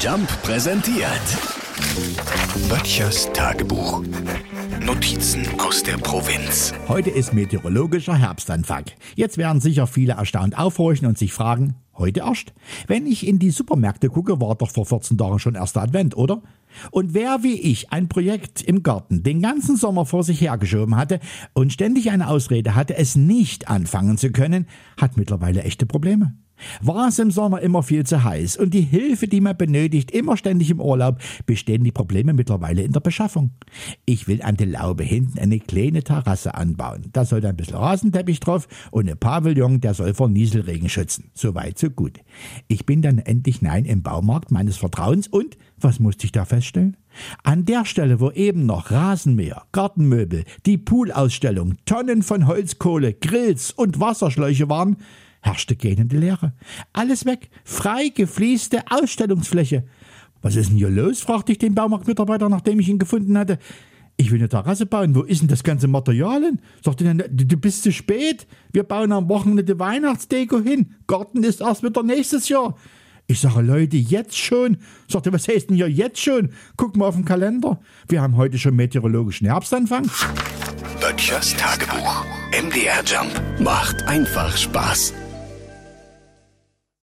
Jump präsentiert. Böttchers Tagebuch. Notizen aus der Provinz. Heute ist meteorologischer Herbstanfang. Jetzt werden sicher viele erstaunt aufhorchen und sich fragen, heute erst? Wenn ich in die Supermärkte gucke, war doch vor 14 Tagen schon erster Advent, oder? Und wer wie ich ein Projekt im Garten den ganzen Sommer vor sich hergeschoben hatte und ständig eine Ausrede hatte, es nicht anfangen zu können, hat mittlerweile echte Probleme. War es im Sommer immer viel zu heiß und die Hilfe, die man benötigt, immer ständig im Urlaub, bestehen die Probleme mittlerweile in der Beschaffung. Ich will an der Laube hinten eine kleine Terrasse anbauen. Da soll ein bisschen Rasenteppich drauf und ein Pavillon, der soll vor Nieselregen schützen. So weit, so gut. Ich bin dann endlich nein im Baumarkt meines Vertrauens und was musste ich da feststellen? An der Stelle, wo eben noch Rasenmäher, Gartenmöbel, die Poolausstellung, Tonnen von Holzkohle, Grills und Wasserschläuche waren, herrschte gähnende Leere. Alles weg, frei gefließte Ausstellungsfläche. Was ist denn hier los? fragte ich den Baumarktmitarbeiter, nachdem ich ihn gefunden hatte. Ich will eine Terrasse bauen. Wo ist denn das ganze Material hin? Sagte dann, du bist zu spät. Wir bauen am Wochenende die Weihnachtsdeko hin. Garten ist erst wieder nächstes Jahr. Ich sage, Leute, jetzt schon. Sagte, was heißt denn hier jetzt schon? Guck mal auf den Kalender. Wir haben heute schon meteorologischen Herbstanfang. Böttchers Tagebuch. MDR Jump macht einfach Spaß.